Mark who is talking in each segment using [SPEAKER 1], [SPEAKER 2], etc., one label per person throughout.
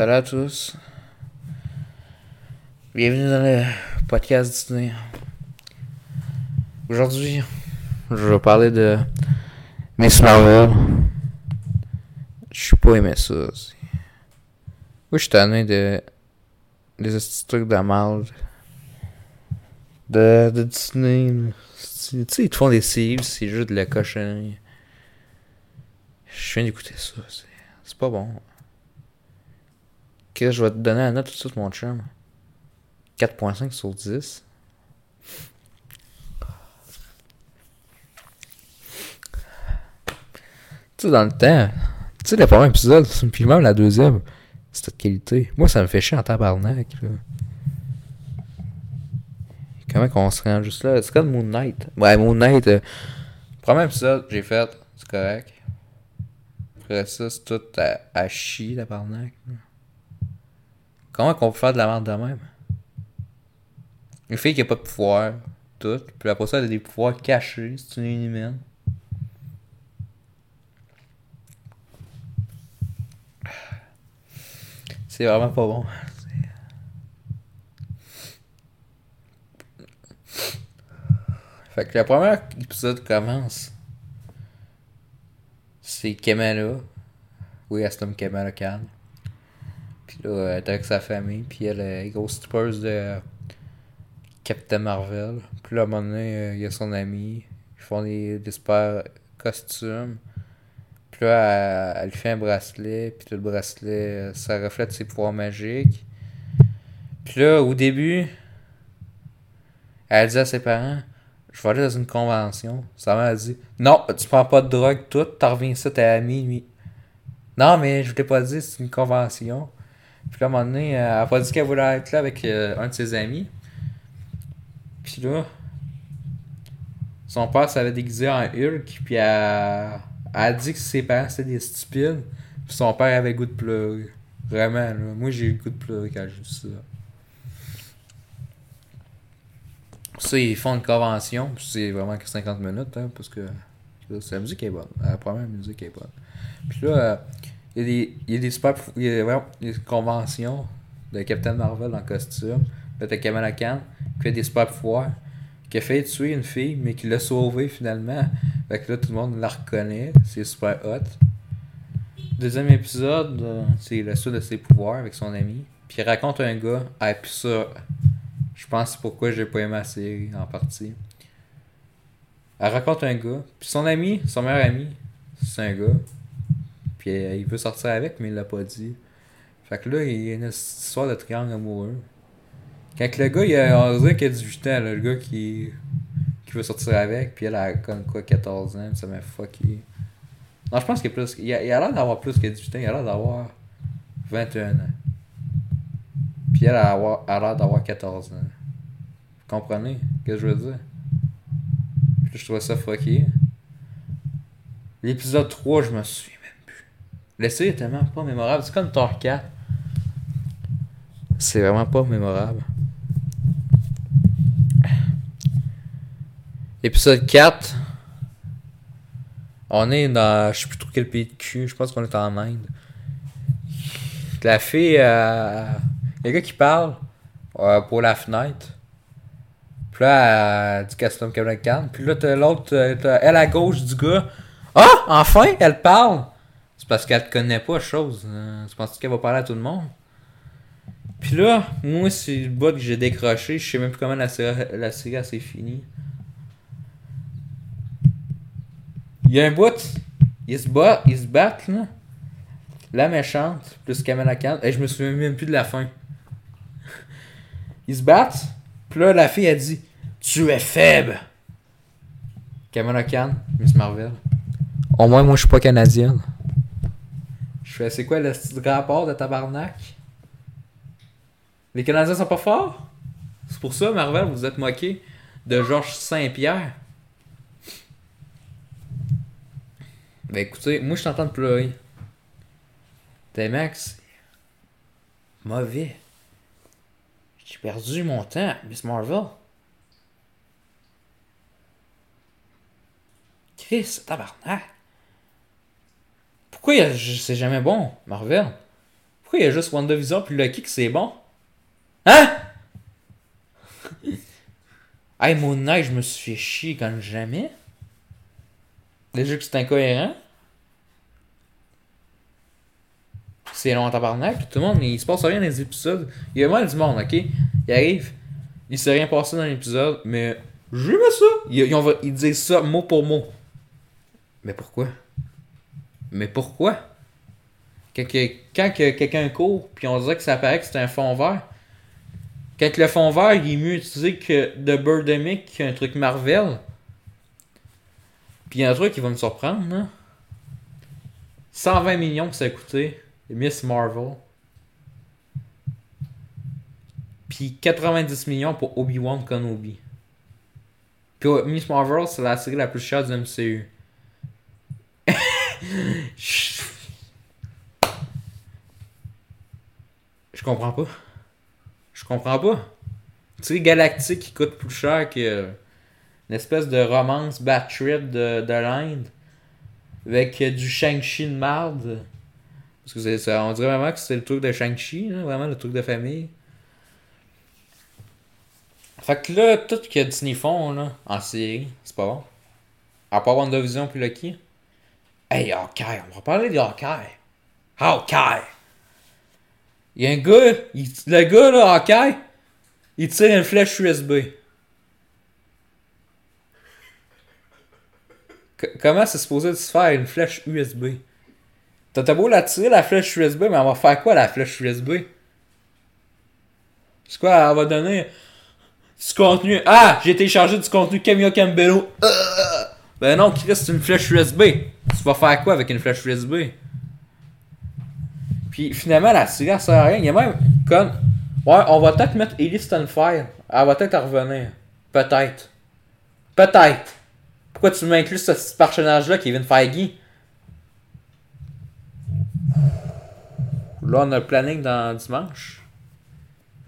[SPEAKER 1] Salut à tous. Bienvenue dans le podcast Disney. Aujourd'hui, je vais parler de Miss Marvel. Je suis pas aimé ça. aussi. Moi, je suis tanné de. des trucs de merde. De, de Disney. Tu sais, ils te font des séries, c'est juste de la cochonnerie. Je viens d'écouter ça. C'est pas bon. Que je vais te donner la note tout de suite, mon chum. 4.5 sur 10. Tu sais, dans le temps, tu sais, le premier épisode, puis même la deuxième, c'était de qualité. Moi, ça me fait chier en tabarnak, là. Comment qu'on se rend juste là? C'est comme Moon Knight. Ouais, Moon Knight, euh, premier épisode, j'ai fait, c'est correct. Après ça, c'est tout à, à chier, tabarnak. là. Comment qu'on peut faire de la merde de même? Une fille qui a pas de pouvoir, tout. Puis après ça, elle a des pouvoirs cachés, c'est une inhumaine. C'est vraiment pas bon. Fait que le premier épisode commence. C'est Kamala. Oui, nomme Kamala Khan. Là, elle est avec sa famille. Puis elle est grosse tripeuse de Captain Marvel. Puis là, à un moment donné, euh, il y a son ami. Ils font des, des super costumes. Puis là, elle, elle fait un bracelet. Puis là, le bracelet, euh, ça reflète ses pouvoirs magiques. Puis là, au début, elle dit à ses parents Je vais aller dans une convention. Sa mère a dit Non, tu prends pas de drogue, tout. T'en reviens ça, t'es ami, lui. Non, mais je t'ai pas dit, c'est une convention. Puis là, à un moment donné, elle a pas dit qu'elle voulait être là avec euh, un de ses amis. Puis là, son père s'avait déguisé en Hulk, puis elle, elle a dit que ses parents c'était des stupides. Puis son père avait goût de pleurer. Vraiment, là. Moi, j'ai eu goût de pleurer quand j'ai vu ça. Ça, ils font une convention, puis c'est vraiment que 50 minutes, hein, parce que la musique est bonne. La première musique est bonne. Puis là, euh, il y a des, il y a des super. Il y a des conventions de Captain Marvel en costume. Là, t'as Kamala Khan qui fait des super pouvoirs, qui a fait tuer une fille, mais qui l'a sauvée finalement. Fait que là, tout le monde la reconnaît. C'est super hot. Deuxième épisode, euh, c'est la suite de ses pouvoirs avec son ami. Puis il raconte un gars. Ah, puis ça, je pense c'est pourquoi j'ai pas aimé la série en partie. Elle raconte un gars. Puis son ami, son meilleur ami, c'est un gars. Puis euh, il veut sortir avec, mais il l'a pas dit. Fait que là, il y a une histoire de triangle amoureux. Quand le gars, il a, on dirait qu'il a 18 ans, le gars qui, qui veut sortir avec, puis elle a comme quoi 14 ans, ça m'a fucké. Non, je pense qu'il a plus. Il a l'air d'avoir plus que 18 ans, il a l'air d'avoir 21 ans. Puis elle a l'air d'avoir 14 ans. Vous comprenez ce que je veux dire? Je trouvais ça fucké. L'épisode 3, je me souviens série est tellement pas mémorable. C'est comme Thor 4. C'est vraiment pas mémorable. Épisode 4. On est dans. Je sais plus trop quel pays de cul. Je pense qu'on est en Inde. La fille. Euh, il y a un gars qui parle euh, pour la fenêtre. Puis là, elle dit qu'elle se. Puis là, t'as l'autre. euh, elle à gauche du gars. Ah! Enfin, elle parle! C'est parce qu'elle te connaît pas, chose. Euh, tu penses qu'elle va parler à tout le monde? Puis là, moi, c'est le bout que j'ai décroché. Je sais même plus comment la série, la série s'est finie. Il y a un bout. Ils se battent, ils se battent, là. La méchante, plus Kamala Khan. Et je me souviens même plus de la fin. Ils se battent. Puis là, la fille, a dit Tu es faible. Kamala Khan, Miss Marvel. Au moins, moi, je suis pas canadienne. C'est quoi le petit rapport de tabarnak? Les Canadiens sont pas forts? C'est pour ça, Marvel, vous êtes moqué de Georges Saint-Pierre. Ben écoutez, moi je de pleurer. T'es Max? Mauvais. J'ai perdu mon temps, Miss Marvel. Chris, tabarnak. Pourquoi c'est jamais bon, Marvel? Pourquoi il y a juste WandaVision puis Lucky que c'est bon? Hein? hey, Moon Knight, je me suis fait chier quand jamais. Déjà que c'est incohérent. C'est long en tabarnak, tout le monde, il se passe rien dans les épisodes. Il y a moins du monde, ok? Il arrive, il s'est rien passé dans l'épisode, mais j'aimais ça. Ils, ils disent ça mot pour mot. Mais pourquoi? Mais pourquoi? Quand, quelqu'un court, puis on dirait que ça paraît que c'est un fond vert. Quand le fond vert il est mieux utilisé que The Birdemic, qui un truc Marvel. Puis un truc qui va me surprendre, là. 120 millions que ça a coûté. Miss Marvel. Puis 90 millions pour Obi-Wan Kenobi. Puis Miss Marvel, c'est la série la plus chère du MCU. Je comprends pas. Je comprends pas. Tu sais, Galactique qui coûte plus cher que une espèce de romance bad trip de, de l'Inde avec du Shang-Chi de marde. Parce que on dirait vraiment que c'est le truc de Shang-Chi, vraiment le truc de famille. Fait que là, tout ce que Disney font là, en série, c'est pas bon. À part WandaVision puis Lucky. Hey, Hawkeye, on va parler de Hawkeye. Hawkeye! Il y a un gars, le gars là, Hawkeye, il tire une flèche USB. comment c'est supposé se faire une flèche USB? T'as beau la tirer la flèche USB, mais on va faire quoi la flèche USB? C'est quoi, elle va donner du contenu? Ah, j'ai téléchargé du contenu Camilla Campbello. Euh, ben non, Chris, c'est une flèche USB. Tu vas faire quoi avec une flèche USB? Puis finalement, la série, ça sert à rien. Il y a même comme. Ouais, on va peut-être mettre Ellie Fire. Elle va peut-être revenir. Peut-être. Peut-être. Pourquoi tu m'inclus ce personnage-là, Kevin Feige? Là, on a le planning dans dimanche.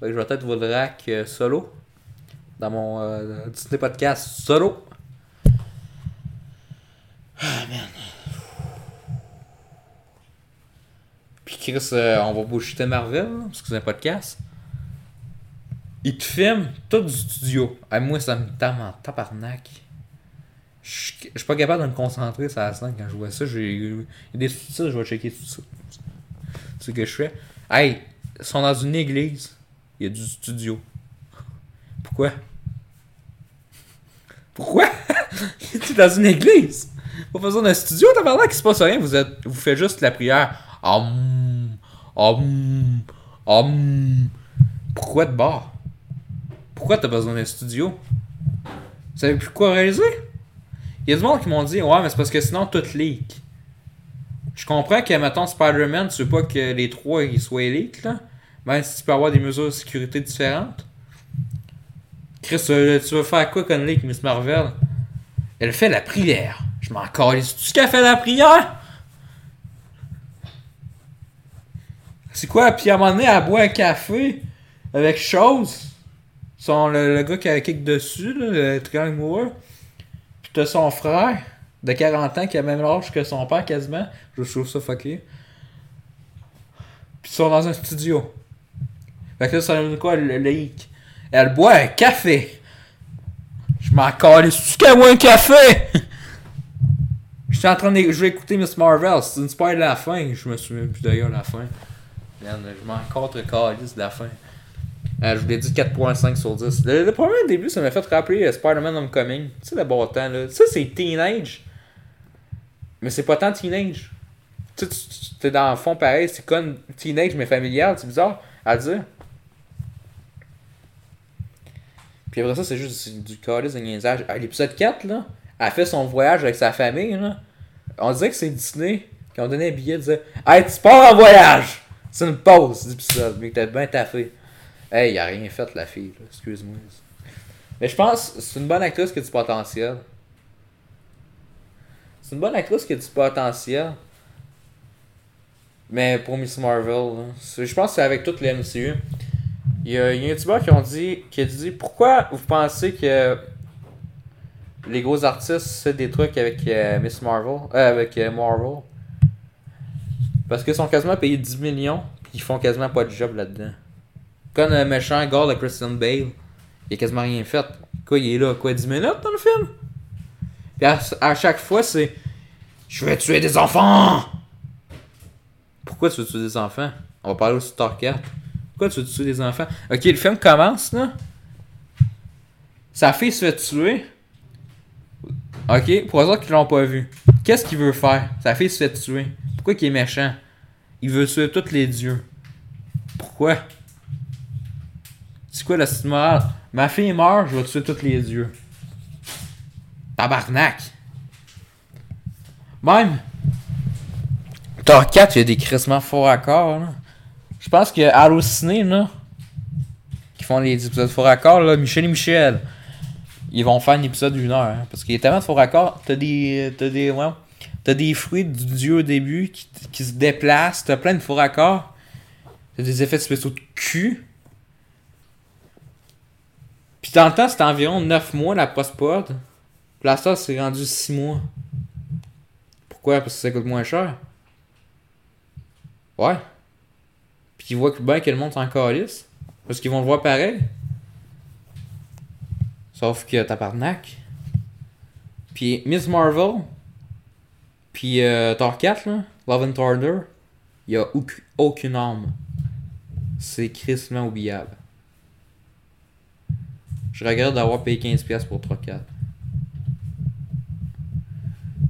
[SPEAKER 1] Fait que je vais peut-être vous le rack euh, solo. Dans mon euh, Disney podcast solo. Ah, man. Puis Chris, euh, on va boucher Marvel, parce que c'est un podcast. Il te filme tout du studio. Ah, moi, ça me tape en tabarnak. Je suis pas capable de me concentrer sur la scène quand je vois ça. A des sous je vais checker tout ça. Ce que je fais. Hey, ils sont dans une église. Il y a du studio. Pourquoi? Pourquoi? es dans une église? Pas besoin d'un studio, t'as parlé qu'il se passe rien. Vous, êtes, vous faites juste la prière. Om, om, om. Pourquoi de bord? Pourquoi t'as besoin d'un studio? Vous savez plus quoi réaliser? Il y a du monde qui m'ont dit, ouais, mais c'est parce que sinon tout leak. Je comprends que, mettons, Spider-Man, tu veux pas que les trois ils soient leak, là. Même si tu peux avoir des mesures de sécurité différentes. Chris, euh, tu veux faire quoi leak, Miss Marvel? Elle fait la prière. Je m'en calisse. Tu qu'elle fait la prière? C'est quoi? Puis à un moment donné, elle boit un café avec chose. Le, gars qui a kick dessus, là, le triangle Moore. Puis t'as son frère de 40 ans qui a même l'âge que son père quasiment. Je trouve ça fucké. Puis ils sont dans un studio. Fait que là, ça donne quoi le leak? Elle boit un café. Je m'en calisse. Tu qu'elle boit un café? Je suis en train de. Je vais écouter Miss Marvel. C'est une spoil de la fin. Je me souviens plus d'ailleurs la fin. Je m'en contre calisse de la fin. Euh, je vous l'ai dit 4.5 sur 10. Le, premier début, ça m'a fait rappeler euh, Spider-Man Homecoming. Tu sais, le bon temps, là. Ça, c'est teenage. Mais c'est pas tant teenage. Tu sais, tu es dans le fond pareil. C'est comme teenage, mais familial. C'est bizarre à dire. Puis après ça, c'est juste du calice de niaisage. À l'épisode 4, là, elle fait son voyage avec sa famille, là. On dirait que c'est Disney qui ont donné un billet, disait Hey, tu pars en voyage! C'est une pause d'épisode, mais t'as bien taffé. Hey, il a rien fait, la fille, excuse-moi. Mais je pense que c'est une bonne actrice qui a du potentiel. C'est une bonne actrice qui a du potentiel. Mais pour Miss Marvel, je pense que c'est avec toutes les MCU. Il y a, un YouTuber qui, qui a dit Pourquoi vous pensez que les gros artistes font des trucs avec euh, Miss Marvel euh, Avec euh, Marvel? Parce qu'ils sont quasiment payés 10 millions. ils font quasiment pas de job là-dedans. Comme le méchant gars de Christian Bale, il a quasiment rien fait. Quoi, il est là, quoi, 10 minutes dans le film? Puis à, chaque fois, c'est Je vais tuer des enfants! Pourquoi tu veux tuer des enfants? On va parler aussi Star 4. Pourquoi tu veux tuer des enfants? Ok, le film commence, là. Sa fille se fait tuer. Ok, pour les autres qui l'ont pas vu. Qu'est-ce qu'il veut faire? Sa fille se fait tuer. Pourquoi qu'il est méchant? Il veut tuer tous les dieux. Pourquoi? C'est quoi la petite morale? Ma fille meurt, je vais tuer tous les dieux. Tabarnak! Même, Thor 4, il y a des crissements forts accords. Je pense que Allociné, là, qui font les épisodes forts accords, là, Michel et Michel, ils vont faire un épisode d'une heure, hein, parce qu'il y a tellement de forts accords, t'as des, t'as des, ouais, t'as des fruits du dieu au début qui, qui se déplacent, t'as plein de forts accords, t'as des effets spéciaux de cul. Puis dans le temps, c'était environ 9 mois la post-pod. Puis là, ça, c'est rendu 6 mois. Pourquoi? Parce que ça coûte moins cher. Ouais. Puis ils voient que bien que le monde s'en calisse. Parce qu'ils vont le voir pareil. Sauf que tabarnak. Puis Miss Marvel. Puis euh, Thor 4, là. Love and Thunder. Il y a aucune, âme. C'est crissement oubliable. Je regrette d'avoir payé 15$ pour Thor 4.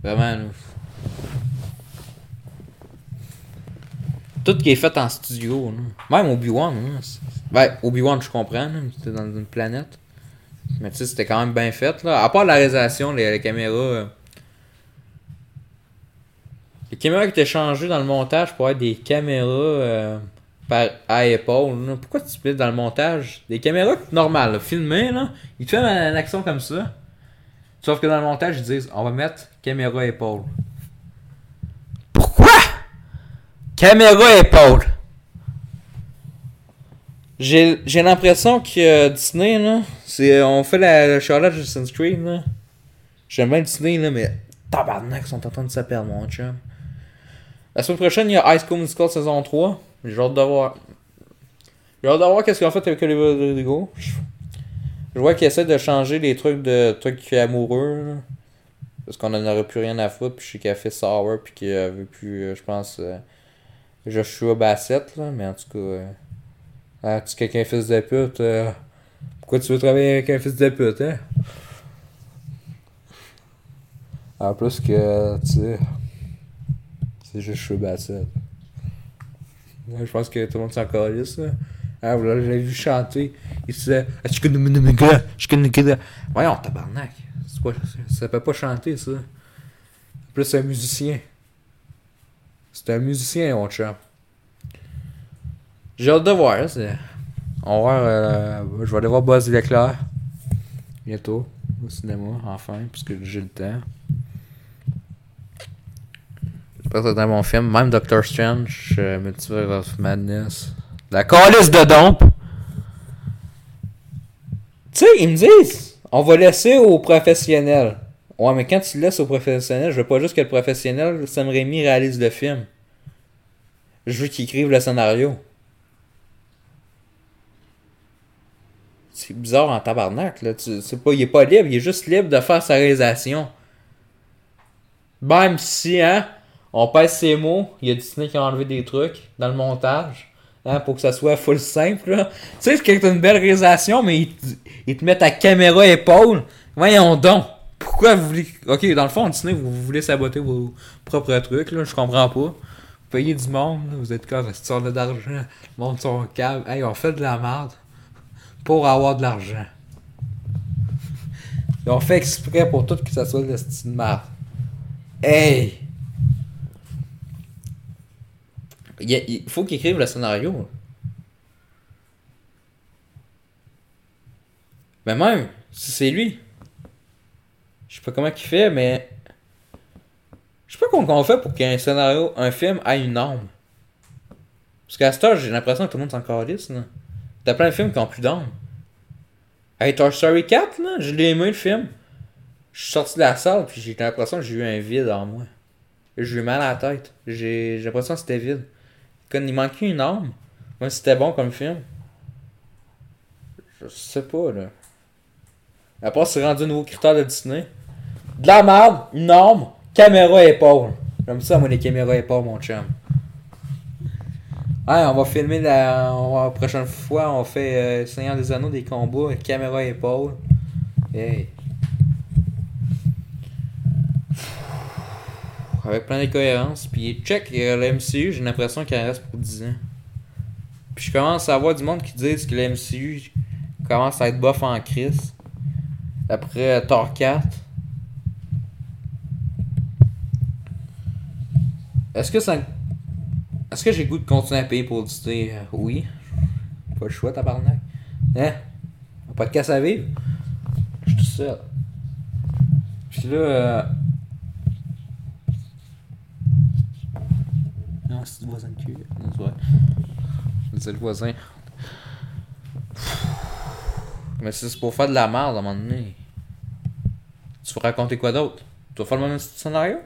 [SPEAKER 1] Vraiment, là. Tout qui est fait en studio. Même Obi-Wan. Ben, Obi-Wan, je comprends. C'était dans une planète. Mais tu sais, c'était quand même bien fait. Là. À part la réalisation, les, les caméras. Euh, Les caméras qui étaient changées dans le montage pour être des caméras euh, par, à épaule. Pourquoi tu mets dans le montage? Des caméras normales, filmées, là, ils te font une action comme ça. Sauf que dans le montage, ils disent on va mettre caméra à épaule. Pourquoi? Caméra épaule. J'ai l'impression que euh, Disney, là, c'est, on fait la, la Charlotte Justin Creed, là. J'aime bien Disney, là, mais tabarnak, ils sont en train de se perdre, mon chum. La semaine prochaine, il y a High School Musical saison 3. J'ai hâte de voir. J'ai hâte de voir qu'est-ce qu'ils ont fait avec Oliver Rodrigo. Je vois qu'ils essaient de changer les trucs de trucs amoureux. Parce qu'on en aurait plus rien à foutre, puis je sais qu'il a fait Sour, puis qu'il avait plus, euh, je pense, euh, Joshua Bassett, là, mais en tout cas, euh, ah, tu quelqu'un fils de pute, pourquoi tu veux travailler avec un fils de pute, hein? En plus que, tu sais, c'est Joshua Bassett. Ouais, je pense que tout le monde s'en calisse, là. Ah, je l'ai vu chanter. Il se disait, je connais je. Voyons, tabarnak. C'est pas, ça? Peut pas chanter, ça. Plus, c'est un musicien. C'est un musicien, mon chum. J'ai hâte de voir. hein, On va voir. euh, je vais aller voir Buzz Leclerc. Bientôt. Au cinéma, enfin, puisque j'ai le temps. C'est un bon film. Même Doctor Strange, euh, Multiverse of Madness. La calice de dompe! Tu sais, ils me disent, on va laisser aux professionnels. Ouais, mais quand tu laisses aux professionnels, je veux pas juste que le professionnel, Sam Raimi, réalise le film. Je veux qu'il écrive le scénario. C'est bizarre en tabarnak, là. Tu, pas, il est pas libre, il est juste libre de faire sa réalisation. Même si, hein, on pèse ses mots, il y a Disney qui a enlevé des trucs dans le montage, hein, pour que ça soit full simple. Tu sais, c'est quand t'as une belle réalisation, mais ils te, ils te mettent à caméra épaule. Voyons donc. Pourquoi vous voulez. Ok, dans le fond, Disney, vous, voulez saboter vos propres trucs, là, je comprends pas. Vous payez du monde, vous êtes comme, si on d'argent, le monde sont câble. Hey, on fait de la merde pour avoir de l'argent. Ils ont fait exprès pour tout que ça soit de la de merde. Hey! Il, faut qu'ils écrivent le scénario. Mais même, si c'est lui. Je sais pas comment il fait, mais. Je sais pas comment on fait pour qu'un scénario, un film ait une âme. Parce qu'à ce j'ai l'impression que tout le monde s'en calisse, là. T'as plein de films qui ont plus d'âme. Hey, Toy Story 4, là, je aimé le film. Je suis sorti de la salle, puis j'ai l'impression que j'ai eu un vide en moi. J'ai eu mal à la tête. J'ai l'impression que c'était vide. Il manquait une arme. Si c'était bon comme film. Je sais pas, là. À part c'est rendu un nouveau critère de Disney. De la merde, une arme, caméra épaule. J'aime ça, moi, les caméras épaules, mon chum. Ouais, on va filmer la prochaine fois, on fait euh, Seigneur des Anneaux, des combats, caméra épaule. Hey. Avec plein d'incohérences. Puis check, euh, le MCU, j'ai l'impression qu'il en reste pour 10 ans. Puis je commence à voir du monde qui disent que le MCU commence à être bof en crise. Après euh, Thor 4. Est-ce que ça. Est-ce que j'ai goût de continuer à payer pour Disney? Euh, Oui. Pas le choix, tabarnak. Hein? Pas de casse à vivre? Je suis tout seul. Puis là. Le voisin de cul. C'est le voisin. Mais c'est pour faire de la merde à un moment donné. Tu veux raconter quoi d'autre? Tu vas faire le même scénario?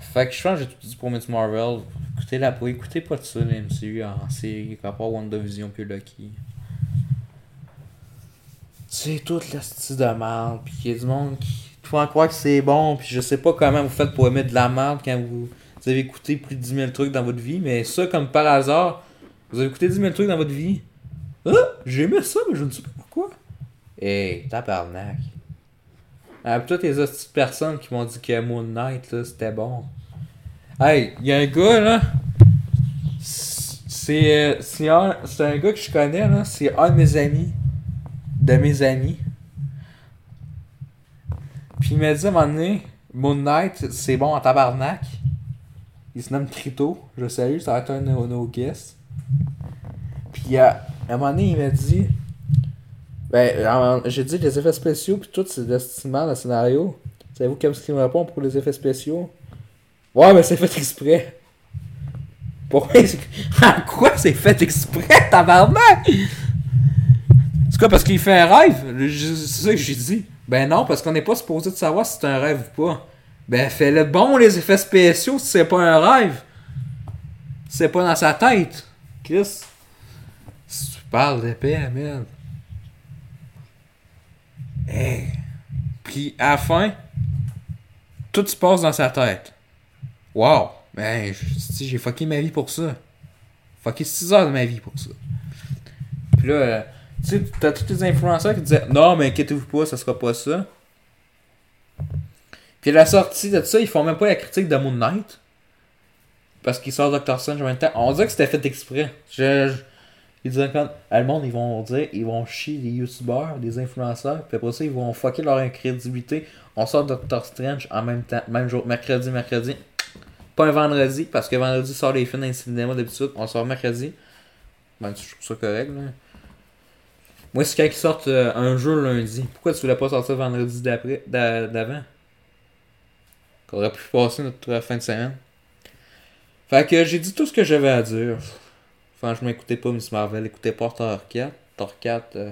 [SPEAKER 1] Fait que je pense que j'ai tout dit pour Miss Marvel. Écoutez la pour écoutez pas de ça, les MCU en série, à part WandaVision puis Lucky. C'est toute la style de merde, puis il y a du monde qui te font croire que c'est bon, puis je sais pas comment vous faites pour aimer de la merde quand vous, avez écouté plus de 10 000 trucs dans votre vie, mais ça, comme par hasard, vous avez écouté 10 000 trucs dans votre vie. Ah, j'aimais ça, mais je ne sais pas pourquoi. Hey, tabarnak. Ah, pis toutes les autres personnes qui m'ont dit que Moon Knight, là, c'était bon. Hey, y a un gars, là. C'est euh, c'est un, c'est un gars que je connais, là. C'est un de mes amis. De mes amis. Il m'a dit à un moment donné, Moon Knight, c'est bon en tabarnak. Il se nomme Trito. Je salue, ça va être un de nos, nos guests. Puis à, à un moment donné, il m'a dit. Ben, en- j'ai dit les effets spéciaux, puis tout, c'est l'estimant, le scénario. Savez-vous qu'est-ce qu'il me répond pour les effets spéciaux? Ouais, mais c'est fait exprès. Pourquoi. En quoi c'est fait exprès, tabarnak? C'est quoi, parce qu'il fait un rêve? C'est ça que j'ai dit. Ben non, parce qu'on n'est pas supposé de savoir si c'est un rêve ou pas. Ben fais-le bon, les effets spéciaux, si c'est pas un rêve. C'est pas dans sa tête. Chris. Si tu parles d'épée, merde. Hey. Puis à la fin, tout se passe dans sa tête. Wow! Ben, j'ai fucké ma vie pour ça. Fucké 6 heures de ma vie pour ça. Puis là, euh, tu sais, t'as tous les influenceurs qui disaient Non, mais inquiétez-vous pas, ça sera pas ça. Puis à la sortie de ça, ils font même pas la critique de Moon Knight. Parce qu'il sort Doctor Strange en même temps. On dirait que c'était fait exprès. Je, ils disaient quand ah, le monde, ils vont dire, ils vont chier les youtubeurs, les influenceurs, puis après ça, ils vont fucker leur incrédibilité. On sort Doctor Strange en même temps, même jour, mercredi, mercredi. Pas un vendredi, parce que vendredi sort les films dans les cinémas d'habitude. On sort mercredi. Ben, je trouve ça correct, là. Moi, c'est quand ils sortent euh, un jour lundi. Pourquoi tu voulais pas sortir vendredi d'après, d'a- d'avant? Qu'on aurait pu passer notre euh, fin de semaine. Fait que j'ai dit tout ce que j'avais à dire. Franchement, écoutez pas Miss Marvel, écoutez pas Thor 4. Thor 4, euh,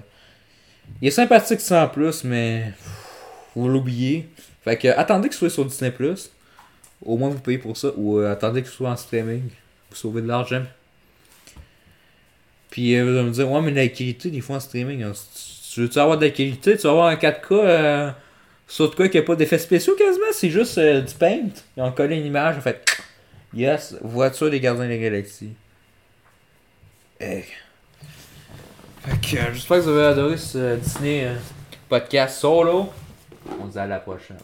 [SPEAKER 1] il est sympathique sans plus, mais vous l'oubliez. Fait que attendez qu'il soit sur Disney+. Au moins vous payez pour ça. Ou euh, attendez qu'il soit en streaming. Pour sauver de l'argent. Puis euh, vous allez me dire, ouais, mais la qualité, des fois en streaming, hein, tu veux-tu avoir de la qualité, tu vas avoir un 4K euh, sur de quoi qu'il n'y a pas d'effets spéciaux quasiment, c'est juste euh, du paint. Ils ont collé une image, en fait, yes, voiture des gardiens de la galaxie. Hey. Euh, j'espère que vous avez adoré ce Disney euh, podcast solo. On se dit à la prochaine.